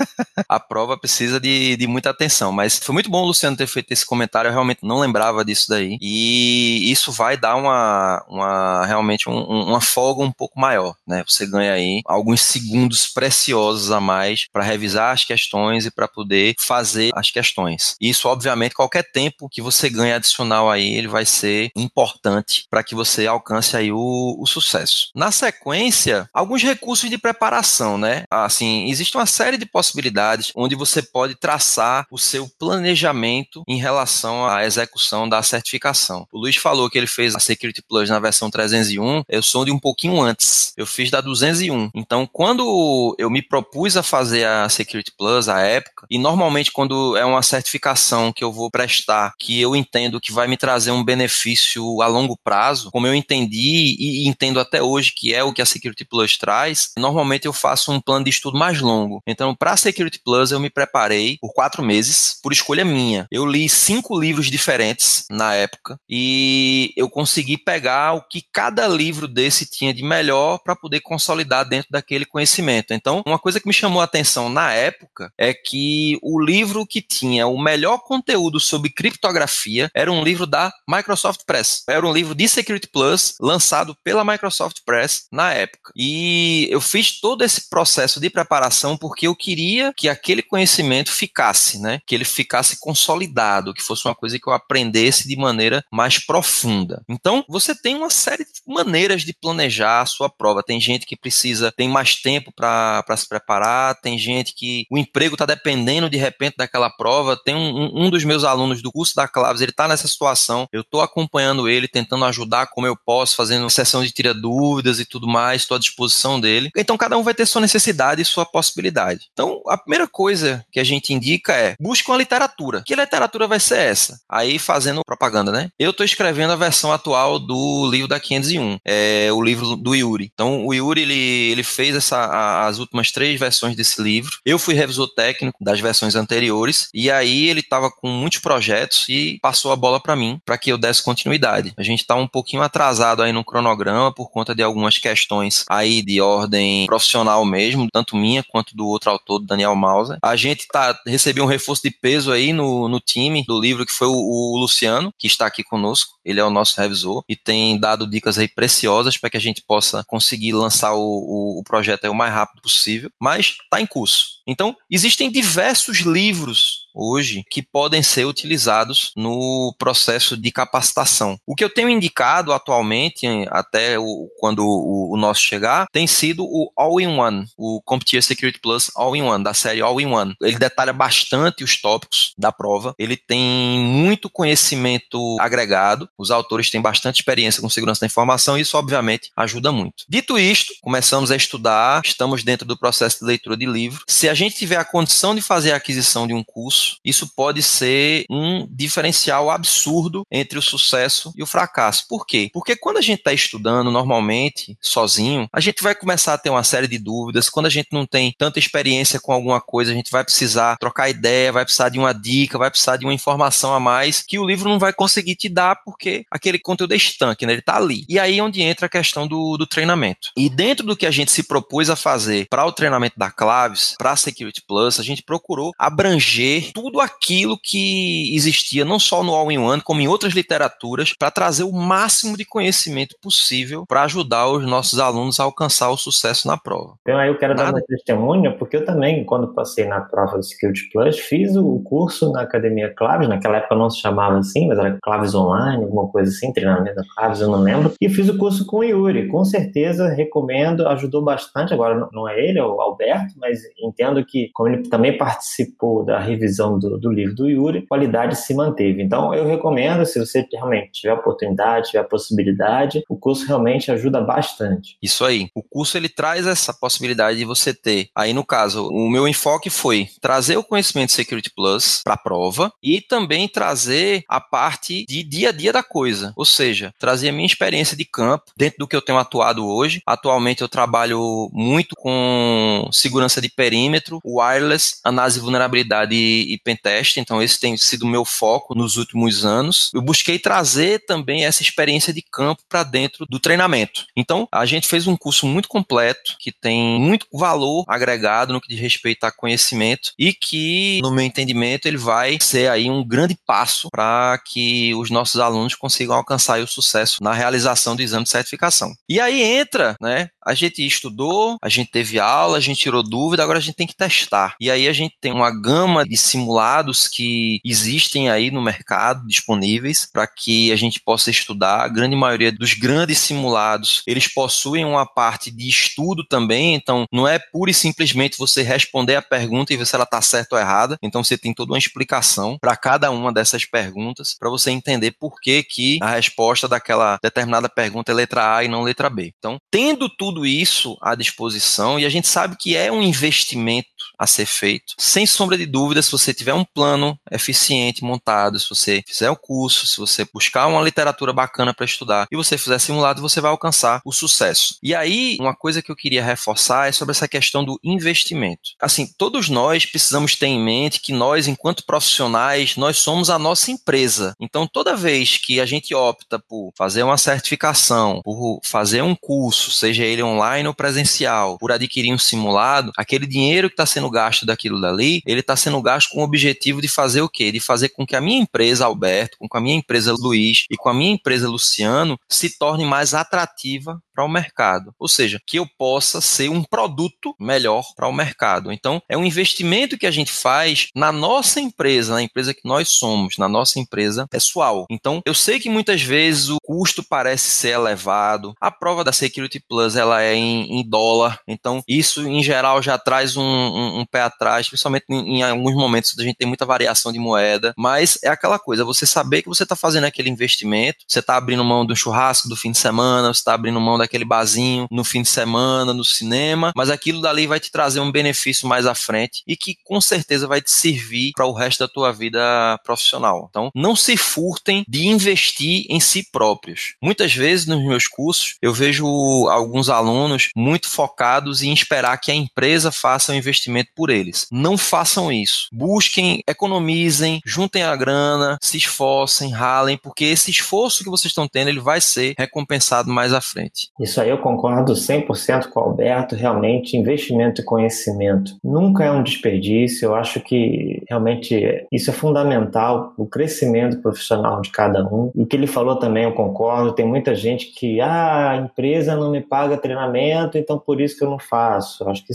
a prova precisa de, de muita atenção, mas foi muito bom o Luciano ter feito esse comentário, eu realmente não lembrava disso daí. E isso vai dar uma, uma realmente um, uma folga um pouco maior, né? Você ganha aí alguns segundos preciosos a mais para revisar as questões e para poder fazer as questões. Isso, obviamente, qualquer tempo que você ganha adicional aí, ele vai ser importante para que você alcance aí o, o sucesso. Na sequência, alguns recursos de preparação, né? Assim, existe uma série de possibilidades onde você pode traçar o seu planejamento em relação à execução da certificação. O Luiz falou que ele fez a Security Plus na versão 301, eu sou de um pouquinho antes. Eu fiz da 201. Então, quando eu me propus a fazer a Security Plus à época, e normalmente quando é uma certificação que eu vou prestar, que eu entendo que vai me trazer um benefício a longo prazo, como eu entendi e entendo até hoje que é o que a Security Plus traz, normalmente eu faço um plano de estudo mais longo. Então, para a Security Plus, eu me preparei por quatro meses, por escolha minha. Eu li cinco livros diferentes na época e eu consegui pegar o que cada livro desse tinha de melhor para poder consolidar dentro daquele conhecimento. Então, uma coisa que me chamou a atenção na época é que o livro que tinha o melhor conteúdo sobre criptografia era um livro da Microsoft Press. Era um livro de Security Plus lançado pela Microsoft Press na época. E eu fiz todo esse processo de preparação porque eu queria que aquele conhecimento ficasse, né? Que ele ficasse consolidado, que fosse uma coisa que eu aprendesse de maneira mais profunda. Então, você tem uma série de maneiras de planejar a sua prova. Tem gente que precisa, tem mais tempo para se preparar, tem gente que o emprego está dependendo de repente daquela prova. Tem um, um, dos meus alunos do curso da Claves, ele está nessa situação. Eu estou acompanhando ele, tentando ajudar como eu posso, fazendo sessão de tira dúvidas e tudo mais, estou à disposição dele. Então, cada um vai ter sua necessidade e sua possibilidade. Então, a primeira coisa que a gente indica é busque uma literatura. Que literatura vai ser essa? Aí, fazendo propaganda, né? Eu estou escrevendo a versão atual do livro da 501, é o livro do Yuri. Então, o Yuri, ele, ele fez essa, a, as últimas três versões desse livro. Eu fui revisor técnico das versões anteriores, e aí ele estava com muitos projetos e passou a bola para mim, para que eu desse continuidade. A gente está um pouquinho atrasado aí no cronograma por conta de algumas questões aí de ordem profissional mesmo, tanto minha quanto do outro autor, do Daniel Mauser. A gente tá, recebeu um reforço de peso aí no, no time do livro, que foi o, o Luciano, que está aqui conosco. Ele é o nosso revisor e tem dado dicas aí preciosas para que a gente possa conseguir lançar o, o, o projeto o mais rápido possível, mas está em curso. Então, existem diversos livros hoje que podem ser utilizados no processo de capacitação. O que eu tenho indicado atualmente, até o, quando o, o, nosso chegar, tem sido o All-in-One, o CompTIA Security Plus All-in-One, da série All-in-One. Ele detalha bastante os tópicos da prova, ele tem muito conhecimento agregado, os autores têm bastante experiência com segurança da informação e isso, obviamente, ajuda muito. Dito isto, começamos a estudar, estamos dentro do processo de leitura de livro. Se a gente tiver a condição de fazer a aquisição de um curso, isso pode ser um diferencial absurdo entre o sucesso e o fracasso. Por quê? Porque quando a gente está estudando normalmente, sozinho, a gente vai começar a ter uma série de dúvidas. Quando a gente não tem tanta experiência com alguma coisa, a gente vai precisar trocar ideia, vai precisar de uma dica, vai precisar de uma informação a mais que o livro não vai conseguir te dar porque aquele conteúdo é estanque, né? ele está ali. E aí é onde entra a questão do, do treinamento. E dentro do que a gente se propôs a fazer para o treinamento da Claves, para a Security Plus, a gente procurou abranger tudo aquilo que existia não só no All-in-One, como em outras literaturas, para trazer o máximo de conhecimento possível para ajudar os nossos alunos a alcançar o sucesso na prova. Então aí eu quero Nada. dar uma testemunha, porque eu também, quando passei na prova do Security Plus, fiz o curso na Academia Claves, naquela época não se chamava assim, mas era Claves Online, alguma coisa assim, treinamento da Claves, eu não lembro, e fiz o curso com o Yuri, com certeza recomendo, ajudou bastante, agora não é ele, é o Alberto, mas entendo que, como ele também participou da revisão do, do livro do Yuri, a qualidade se manteve. Então eu recomendo, se você realmente tiver oportunidade, tiver possibilidade, o curso realmente ajuda bastante. Isso aí. O curso ele traz essa possibilidade de você ter. Aí no caso, o meu enfoque foi trazer o conhecimento Security Plus para a prova e também trazer a parte de dia a dia da coisa, ou seja, trazer a minha experiência de campo dentro do que eu tenho atuado hoje. Atualmente eu trabalho muito com segurança de perímetro, wireless, análise de vulnerabilidade e, pentest, então esse tem sido o meu foco nos últimos anos. Eu busquei trazer também essa experiência de campo para dentro do treinamento. Então, a gente fez um curso muito completo, que tem muito valor agregado no que diz respeito a conhecimento e que, no meu entendimento, ele vai ser aí um grande passo para que os nossos alunos consigam alcançar o sucesso na realização do exame de certificação. E aí entra, né, a gente estudou, a gente teve aula, a gente tirou dúvida, agora a gente tem que testar. E aí a gente tem uma gama de simulados que existem aí no mercado disponíveis para que a gente possa estudar. A grande maioria dos grandes simulados, eles possuem uma parte de estudo também, então não é pura e simplesmente você responder a pergunta e ver se ela está certa ou errada. Então você tem toda uma explicação para cada uma dessas perguntas para você entender por que, que a resposta daquela determinada pergunta é letra A e não letra B. Então, tendo tudo tudo isso à disposição e a gente sabe que é um investimento a ser feito. Sem sombra de dúvida, se você tiver um plano eficiente montado, se você fizer o curso, se você buscar uma literatura bacana para estudar e você fizer simulado, você vai alcançar o sucesso. E aí, uma coisa que eu queria reforçar é sobre essa questão do investimento. Assim, todos nós precisamos ter em mente que nós, enquanto profissionais, nós somos a nossa empresa. Então, toda vez que a gente opta por fazer uma certificação, por fazer um curso, seja ele online ou presencial, por adquirir um simulado, aquele dinheiro que está sendo gasto daquilo dali, ele está sendo gasto com o objetivo de fazer o quê? De fazer com que a minha empresa, Alberto, com a minha empresa Luiz e com a minha empresa Luciano se torne mais atrativa para o mercado. Ou seja, que eu possa ser um produto melhor para o mercado. Então, é um investimento que a gente faz na nossa empresa, na empresa que nós somos, na nossa empresa pessoal. Então, eu sei que muitas vezes o custo parece ser elevado. A prova da Security Plus ela é em, em dólar. Então, isso em geral já traz um, um, um pé atrás, principalmente em, em, alguns momentos a gente tem muita variação de moeda. Mas é aquela coisa, você saber que você está fazendo aquele investimento, você está abrindo mão do churrasco do fim de semana, você está abrindo mão daquele barzinho no fim de semana, no cinema, mas aquilo dali vai te trazer um benefício mais à frente e que com certeza vai te servir para o resto da tua vida profissional. Então, não se furtem de investir em si próprios. Muitas vezes nos meus cursos eu vejo alguns alunos muito focados em esperar que a empresa faça o um investimento por eles. Não façam isso. Busquem, economizem, juntem a grana, se esforcem, ralem, porque esse esforço que vocês estão tendo, ele vai ser recompensado mais à frente. Isso aí eu concordo 100% com o Alberto. Realmente, investimento e conhecimento nunca é um desperdício. Eu acho que realmente isso é fundamental, o crescimento profissional de cada um. E o que ele falou também, eu concordo. Tem muita gente que, ah, a empresa não me paga treinamento, então por isso que eu não faço. Eu acho que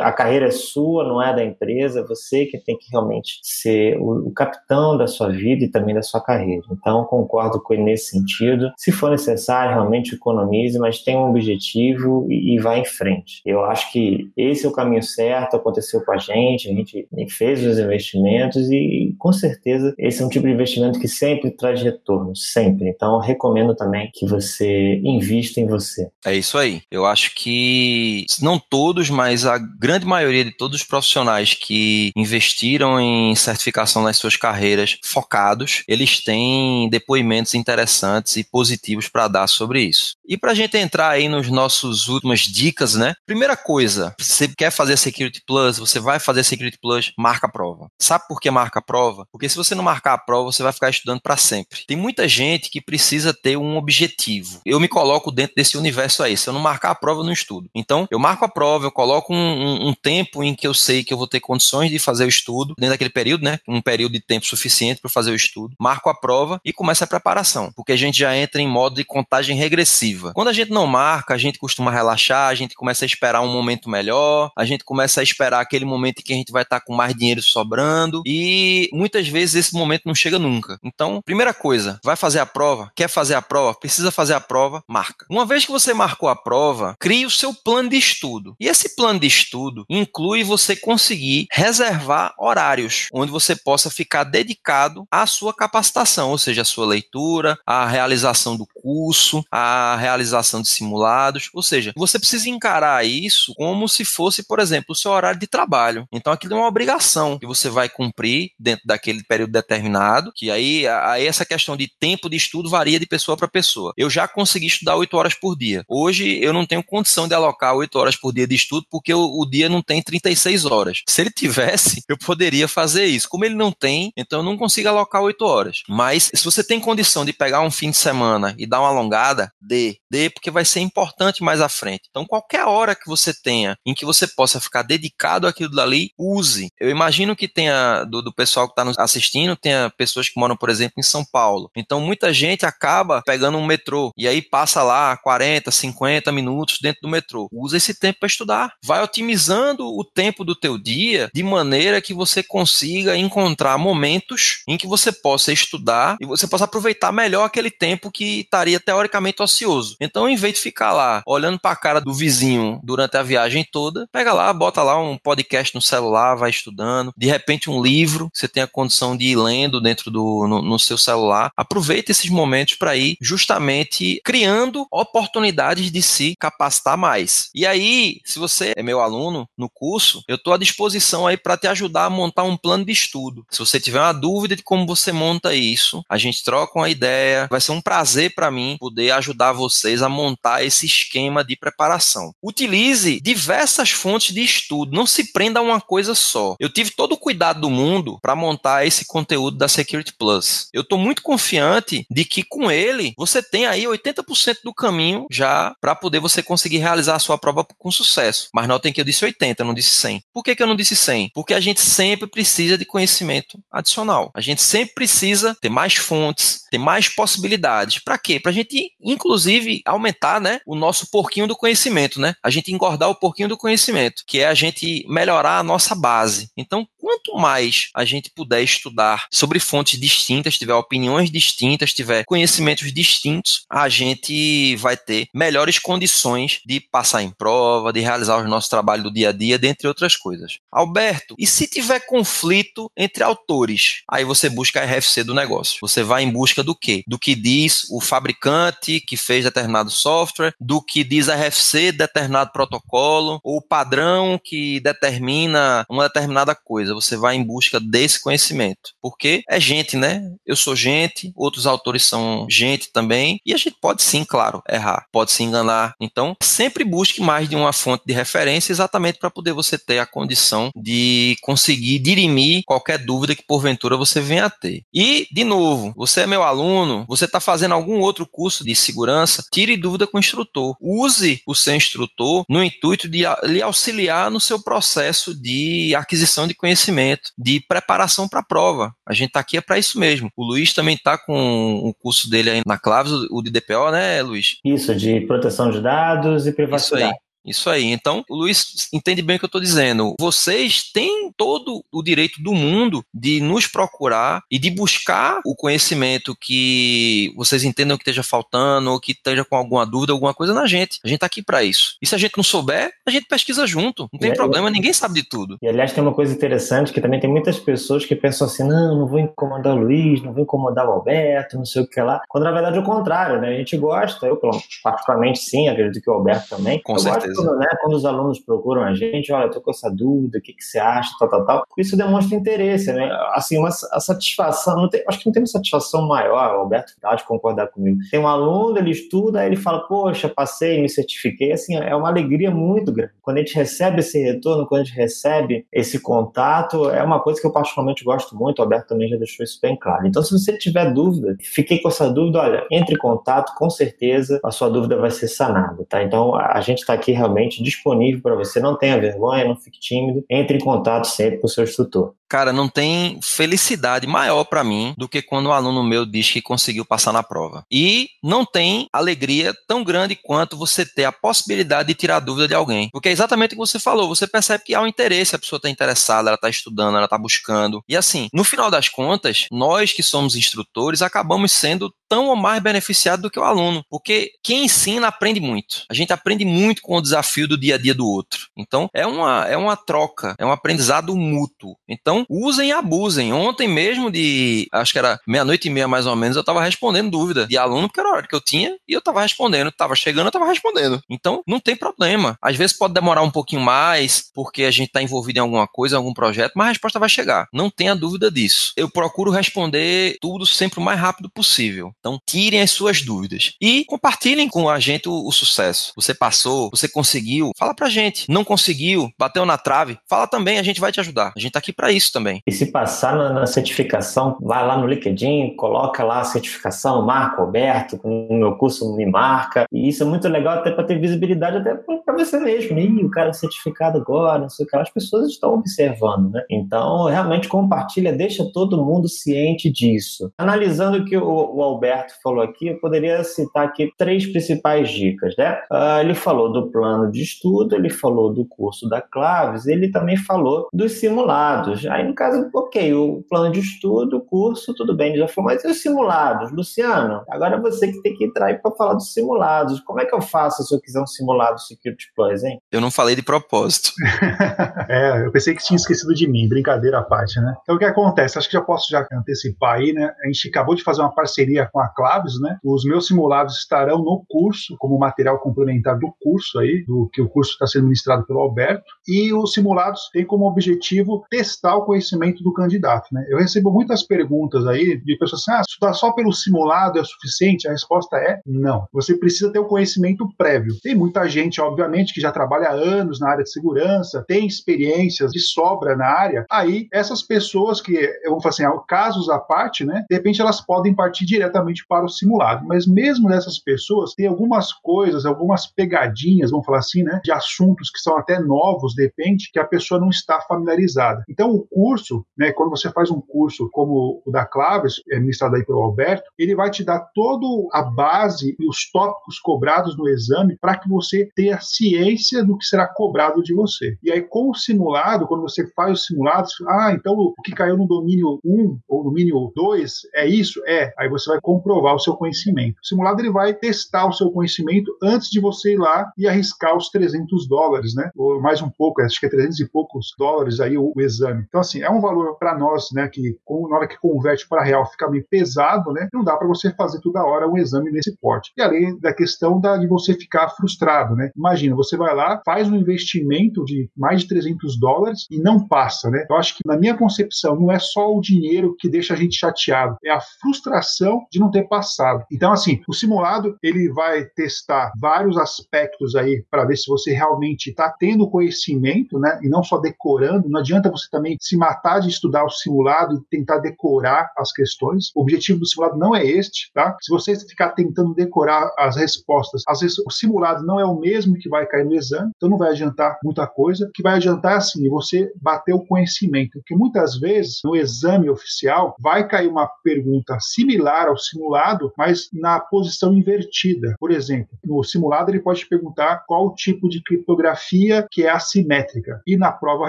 a carreira é sua, não é da empresa. Você que tem que realmente ser o, o capitão da sua vida e também da sua carreira. Então, concordo com ele nesse sentido. Se for necessário, realmente economize, mas tem um objetivo e, e vai em frente. Eu acho que esse é o caminho certo, aconteceu com a gente, a gente fez os investimentos e com certeza esse é um tipo de investimento que sempre traz retorno, sempre. Então recomendo também que você invista em você. É isso aí. Eu acho que não todos, mas a grande maioria de todos os profissionais que investiram em certificação nas suas carreiras focados, eles têm depoimentos interessantes e positivos para dar sobre isso. E para a gente entrar entrar aí nos nossos últimas dicas, né? Primeira coisa, você quer fazer Security Plus, você vai fazer Security Plus, marca a prova. Sabe por que marca a prova? Porque se você não marcar a prova, você vai ficar estudando para sempre. Tem muita gente que precisa ter um objetivo. Eu me coloco dentro desse universo aí. Se eu não marcar a prova, eu não estudo. Então, eu marco a prova, eu coloco um, um, um tempo em que eu sei que eu vou ter condições de fazer o estudo, dentro daquele período, né? Um período de tempo suficiente para fazer o estudo. Marco a prova e começa a preparação, porque a gente já entra em modo de contagem regressiva. Quando a gente não marca, a gente costuma relaxar, a gente começa a esperar um momento melhor, a gente começa a esperar aquele momento em que a gente vai estar com mais dinheiro sobrando e muitas vezes esse momento não chega nunca. Então, primeira coisa, vai fazer a prova, quer fazer a prova, precisa fazer a prova, marca. Uma vez que você marcou a prova, crie o seu plano de estudo. E esse plano de estudo inclui você conseguir reservar horários onde você possa ficar dedicado à sua capacitação, ou seja, a sua leitura, a realização do curso, a realização de simulados, ou seja, você precisa encarar isso como se fosse, por exemplo, o seu horário de trabalho. Então aquilo é uma obrigação que você vai cumprir dentro daquele período determinado, que aí, aí essa questão de tempo de estudo varia de pessoa para pessoa. Eu já consegui estudar 8 horas por dia. Hoje eu não tenho condição de alocar 8 horas por dia de estudo porque o, o dia não tem 36 horas. Se ele tivesse, eu poderia fazer isso. Como ele não tem, então eu não consigo alocar 8 horas. Mas se você tem condição de pegar um fim de semana e dar uma alongada, dê. Dê porque vai ser importante mais à frente. Então qualquer hora que você tenha em que você possa ficar dedicado àquilo dali, use. Eu imagino que tenha, do, do pessoal que está nos assistindo, tenha pessoas que moram, por exemplo, em São Paulo. Então muita gente acaba pegando um metrô e aí passa lá 40, 50 minutos dentro do metrô. Usa esse tempo para estudar. Vai otimizando o tempo do teu dia de maneira que você consiga encontrar momentos em que você possa estudar e você possa aproveitar melhor aquele tempo que estaria teoricamente ocioso. Então, em vez de ficar lá olhando para a cara do vizinho durante a viagem toda, pega lá, bota lá um podcast no celular, vai estudando. De repente, um livro, você tem a condição de ir lendo dentro do no, no seu celular. Aproveita esses momentos para ir justamente criando oportunidades de se capacitar mais. E aí, se você é meu aluno no curso, eu estou à disposição aí para te ajudar a montar um plano de estudo. Se você tiver uma dúvida de como você monta isso, a gente troca uma ideia. Vai ser um prazer para mim poder ajudar vocês a montar esse esquema de preparação. Utilize diversas fontes de estudo, não se prenda a uma coisa só. Eu tive todo o cuidado do mundo para montar esse conteúdo da Security Plus. Eu estou muito confiante de que com ele você tem aí 80% do caminho já para poder você conseguir realizar a sua prova com sucesso. Mas notem que eu disse 80, não disse 100. Por que, que eu não disse 100? Porque a gente sempre precisa de conhecimento adicional. A gente sempre precisa ter mais fontes, ter mais possibilidades. Para quê? Para a gente, inclusive, aumentar né, o nosso porquinho do conhecimento, né? A gente engordar o porquinho do conhecimento, que é a gente melhorar a nossa base. Então, quanto mais a gente puder estudar sobre fontes distintas, tiver opiniões distintas, tiver conhecimentos distintos, a gente vai ter melhores condições de passar em prova, de realizar o nosso trabalho do dia a dia, dentre outras coisas. Alberto, e se tiver conflito entre autores? Aí você busca a RFC do negócio. Você vai em busca do quê? Do que diz o fabricante que fez determinado software, do que diz a RFC determinado protocolo, ou padrão que determina uma determinada coisa. Você vai em busca desse conhecimento. Porque é gente, né? Eu sou gente, outros autores são gente também, e a gente pode sim, claro, errar, pode se enganar. Então, sempre busque mais de uma fonte de referência exatamente para poder você ter a condição de conseguir dirimir qualquer dúvida que porventura você venha a ter. E, de novo, você é meu aluno, você está fazendo algum outro curso de segurança, tire dúvida com o instrutor. Use o seu instrutor no intuito de lhe auxiliar no seu processo de aquisição de conhecimento, de preparação para a prova. A gente está aqui é para isso mesmo. O Luiz também está com o curso dele aí na Claves, o de DPO, né, Luiz? Isso, de proteção de dados e privacidade. Isso aí. Isso aí. Então, o Luiz entende bem o que eu estou dizendo. Vocês têm todo o direito do mundo de nos procurar e de buscar o conhecimento que vocês entendam que esteja faltando ou que esteja com alguma dúvida, alguma coisa na gente. A gente está aqui para isso. E se a gente não souber, a gente pesquisa junto. Não tem problema, ninguém sabe de tudo. E aliás, tem uma coisa interessante que também tem muitas pessoas que pensam assim: não, não vou incomodar o Luiz, não vou incomodar o Alberto, não sei o que lá. Quando na verdade é o contrário, né? A gente gosta, eu particularmente sim, acredito que o Alberto também. Com certeza né, quando os alunos procuram a gente, olha, eu tô com essa dúvida, o que, que você acha, tal, tal, tal, isso demonstra interesse, né? Assim, uma, a satisfação, tem, acho que não tem uma satisfação maior, o Alberto pode concordar comigo. Tem um aluno, ele estuda, aí ele fala, poxa, passei, me certifiquei, assim, é uma alegria muito grande. Quando a gente recebe esse retorno, quando a gente recebe esse contato, é uma coisa que eu particularmente gosto muito, o Alberto também já deixou isso bem claro. Então, se você tiver dúvida, fiquei com essa dúvida, olha, entre em contato, com certeza a sua dúvida vai ser sanada, tá? Então, a gente está aqui realmente disponível para você, não tenha vergonha, não fique tímido, entre em contato sempre com o seu instrutor. Cara, não tem felicidade maior para mim do que quando um aluno meu diz que conseguiu passar na prova. E não tem alegria tão grande quanto você ter a possibilidade de tirar dúvida de alguém. Porque é exatamente o que você falou, você percebe que há um interesse, a pessoa está interessada, ela está estudando, ela está buscando. E assim, no final das contas, nós que somos instrutores acabamos sendo tão ou mais beneficiados do que o aluno, porque quem ensina aprende muito. A gente aprende muito com o desafio do dia a dia do outro. Então, é uma, é uma troca, é um aprendizado mútuo. Então, usem e abusem. Ontem mesmo, de acho que era meia-noite e meia mais ou menos, eu estava respondendo dúvida de aluno, porque era a hora que eu tinha, e eu estava respondendo. Estava chegando, eu estava respondendo. Então, não tem problema. Às vezes pode demorar um pouquinho mais, porque a gente está envolvido em alguma coisa, em algum projeto, mas a resposta vai chegar. Não tenha dúvida disso. Eu procuro responder tudo sempre o mais rápido possível. Então, tirem as suas dúvidas e compartilhem com a gente o, o sucesso. Você passou, você conseguiu, fala pra gente. Não conseguiu, bateu na trave, fala também, a gente vai te ajudar. A gente tá aqui para isso também. E se passar na, na, certificação, vai lá no LinkedIn, coloca lá a certificação, marca Alberto, no meu curso me marca. E isso é muito legal até para ter visibilidade até para você mesmo. Ih, o cara é certificado agora, não sei o que. As pessoas estão observando, né? Então, realmente compartilha, deixa todo mundo ciente disso. Analisando o que o, o Alberto falou aqui, eu poderia citar aqui três principais dicas, né? Uh, ele falou do plano de estudo, ele falou do curso da Claves, ele também falou dos simulados. Aí, no caso, ok, o plano de estudo, o curso, tudo bem, já foi, mas e os simulados? Luciano, agora é você que tem que entrar aí para falar dos simulados. Como é que eu faço se eu quiser um simulado Security Plus, hein? Eu não falei de propósito. é, eu pensei que tinha esquecido de mim, brincadeira à parte, né? Então, o que acontece? Acho que já posso já antecipar aí, né? A gente acabou de fazer uma parceria com a Claves Claves, né? Os meus simulados estarão no curso, como material complementar do curso aí, do que o curso está sendo ministrado pelo Alberto. E os simulados têm como objetivo testar o conhecimento do candidato, né? Eu recebo muitas perguntas aí de pessoas assim: ah, estudar só pelo simulado é suficiente? A resposta é não. Você precisa ter o conhecimento prévio. Tem muita gente, obviamente, que já trabalha há anos na área de segurança, tem experiências de sobra na área. Aí, essas pessoas que, eu vou falar assim, casos à parte, né? De repente, elas podem partir diretamente para para o simulado. Mas mesmo nessas pessoas, tem algumas coisas, algumas pegadinhas, vamos falar assim, né, de assuntos que são até novos, de repente, que a pessoa não está familiarizada. Então, o curso, né, quando você faz um curso como o da Claves, é, ministrado aí pelo Alberto, ele vai te dar toda a base e os tópicos cobrados no exame para que você tenha ciência do que será cobrado de você. E aí, com o simulado, quando você faz os simulados, ah, então o que caiu no domínio 1 ou domínio 2 é isso? É. Aí você vai comprovar o seu conhecimento. O simulado ele vai testar o seu conhecimento antes de você ir lá e arriscar os 300 dólares, né? Ou mais um pouco, acho que é 300 e poucos dólares aí o, o exame. Então, assim, é um valor para nós, né, que na hora que converte para real fica meio pesado, né? Não dá para você fazer toda hora um exame nesse porte. E além da questão da, de você ficar frustrado, né? Imagina, você vai lá, faz um investimento de mais de 300 dólares e não passa, né? Eu acho que na minha concepção não é só o dinheiro que deixa a gente chateado, é a frustração de não ter passado. Então, assim, o simulado ele vai testar vários aspectos aí para ver se você realmente está tendo conhecimento, né? E não só decorando. Não adianta você também se matar de estudar o simulado e tentar decorar as questões. O objetivo do simulado não é este, tá? Se você ficar tentando decorar as respostas, às vezes o simulado não é o mesmo que vai cair no exame, então não vai adiantar muita coisa. O que vai adiantar é assim, você bater o conhecimento, porque muitas vezes no exame oficial vai cair uma pergunta similar ao simulado mas na posição invertida. Por exemplo, no simulado ele pode perguntar qual o tipo de criptografia que é assimétrica. E na prova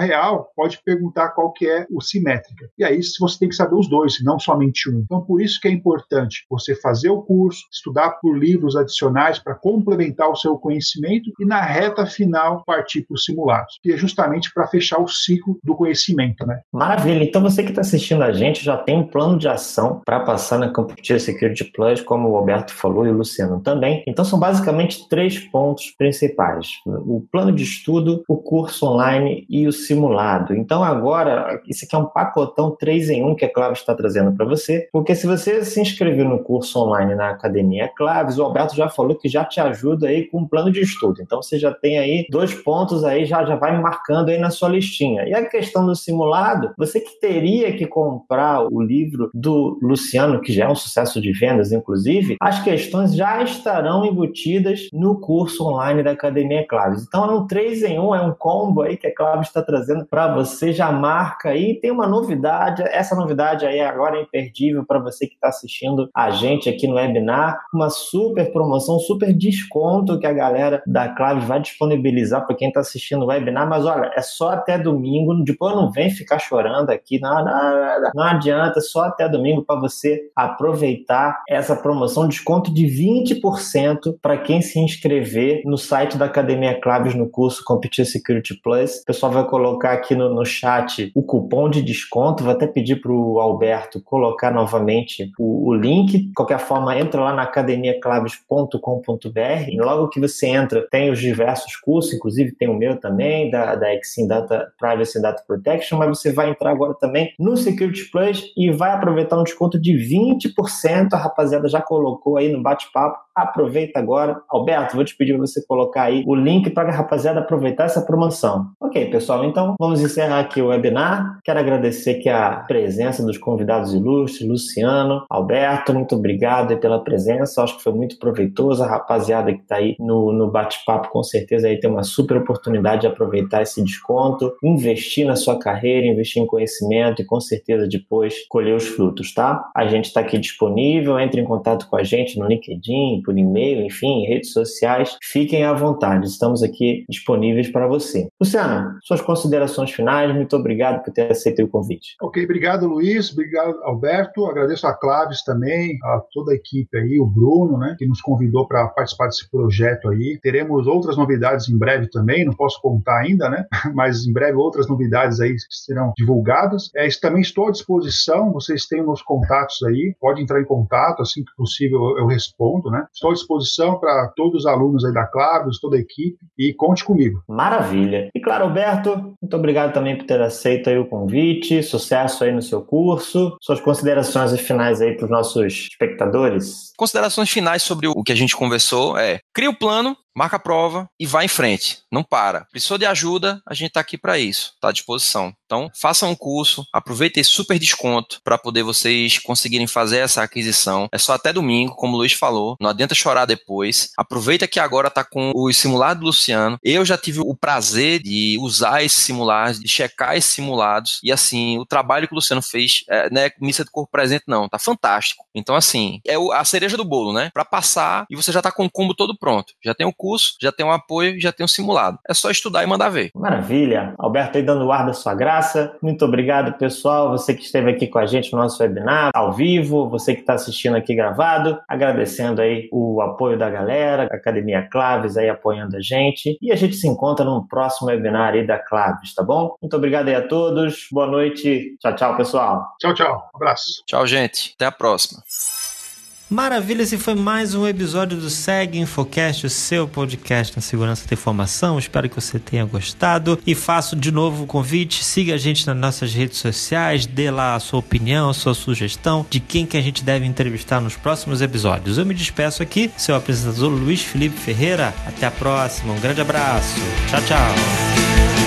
real, pode perguntar qual qual que é o simétrica. E aí você tem que saber os dois, não somente um. Então por isso que é importante você fazer o curso, estudar por livros adicionais para complementar o seu conhecimento e na reta final partir para os simulados, que é justamente para fechar o ciclo do conhecimento, né? Maravilha. Então você que está assistindo a gente já tem um plano de ação para passar na Computer Security Plus, como o Roberto falou e o Luciano também. Então são basicamente três pontos principais: o plano de estudo, o curso online e o simulado. Então agora isso aqui é um pacotão 3 em 1 que a Claves está trazendo para você, porque se você se inscrever no curso online na Academia Claves, o Alberto já falou que já te ajuda aí com o plano de estudo. Então você já tem aí dois pontos aí, já, já vai marcando aí na sua listinha. E a questão do simulado, você que teria que comprar o livro do Luciano, que já é um sucesso de vendas, inclusive, as questões já estarão embutidas no curso online da Academia Claves. Então é um 3 em 1, é um combo aí que a Claves está trazendo para você, já marca aí. Tem uma novidade, essa novidade aí agora é imperdível para você que está assistindo a gente aqui no webinar, uma super promoção, super desconto que a galera da Claves vai disponibilizar para quem está assistindo o webinar, mas olha, é só até domingo, depois não vem ficar chorando aqui, não, não, não adianta, só até domingo para você aproveitar essa promoção, desconto de 20% para quem se inscrever no site da Academia Claves no curso Computer Security Plus. O pessoal vai colocar aqui no, no chat o cupom de desconto, vou até pedir para o Alberto colocar novamente o, o link. De qualquer forma, entra lá na academiaclaves.com.br logo que você entra, tem os diversos cursos, inclusive tem o meu também, da, da Exim Data Privacy Data Protection, mas você vai entrar agora também no Security Plus e vai aproveitar um desconto de 20%. A rapaziada já colocou aí no bate-papo. Aproveita agora. Alberto, vou te pedir para você colocar aí o link para a rapaziada aproveitar essa promoção. Ok, pessoal, então vamos encerrar aqui o webinar. Quero agradecer aqui a presença dos convidados ilustres, Luciano, Alberto, muito obrigado pela presença. Acho que foi muito proveitoso. A rapaziada que está aí no, no bate-papo, com certeza aí tem uma super oportunidade de aproveitar esse desconto, investir na sua carreira, investir em conhecimento e com certeza depois colher os frutos, tá? A gente está aqui disponível, entre em contato com a gente no LinkedIn, por e-mail, enfim, redes sociais. Fiquem à vontade, estamos aqui disponíveis para você. Luciano, suas considerações finais, muito obrigado por ter aceito o convite. Ok, obrigado Luiz, obrigado Alberto, agradeço a Claves também, a toda a equipe aí, o Bruno, né, que nos convidou para participar desse projeto aí. Teremos outras novidades em breve também, não posso contar ainda, né, mas em breve outras novidades aí serão divulgadas. É, também estou à disposição, vocês têm meus contatos aí, pode entrar em contato, assim que possível eu respondo, né. Estou à disposição para todos os alunos aí da Claves, toda a equipe e conte comigo. Maravilha. E claro, Alberto, muito obrigado também por ter aceito aí o convite, sucesso aí no seu curso. Suas considerações finais aí para os nossos espectadores? Considerações finais sobre o que a gente conversou é: cria o plano, marca a prova e vai em frente. Não para. Precisou de ajuda, a gente está aqui para isso, está à disposição. Então, façam um curso, aproveitem esse super desconto para poder vocês conseguirem fazer essa aquisição. É só até domingo, como o Luiz falou, não adianta chorar depois. Aproveita que agora está com o simulado do Luciano. Eu já tive o prazer de usar esses simulados, de checar esses simulados e assim, o trabalho que o Luciano fez, é, não é missa de corpo presente não, tá fantástico. Então assim, é a cereja do bolo, né? Para passar e você já tá com o combo todo pronto. Já tem o curso, já tem um apoio, já tem um simulado. É só estudar e mandar ver. Maravilha. Alberto aí dando o ar da sua graça. Muito obrigado, pessoal. Você que esteve aqui com a gente no nosso webinar, ao vivo, você que está assistindo aqui gravado, agradecendo aí o apoio da galera, a Academia Claves aí apoiando a gente. E a gente se encontra no próximo webinar aí da Claves, tá bom? Muito obrigado aí a todos. Boa noite. Tchau, tchau, pessoal. Tchau, tchau. Um abraço. Tchau, gente. Até a próxima. Maravilha, esse foi mais um episódio do Seg Infocast, o seu podcast na segurança da informação. Espero que você tenha gostado e faço de novo o convite, siga a gente nas nossas redes sociais, dê lá a sua opinião, a sua sugestão de quem que a gente deve entrevistar nos próximos episódios. Eu me despeço aqui, seu apresentador Luiz Felipe Ferreira. Até a próxima, um grande abraço. Tchau, tchau.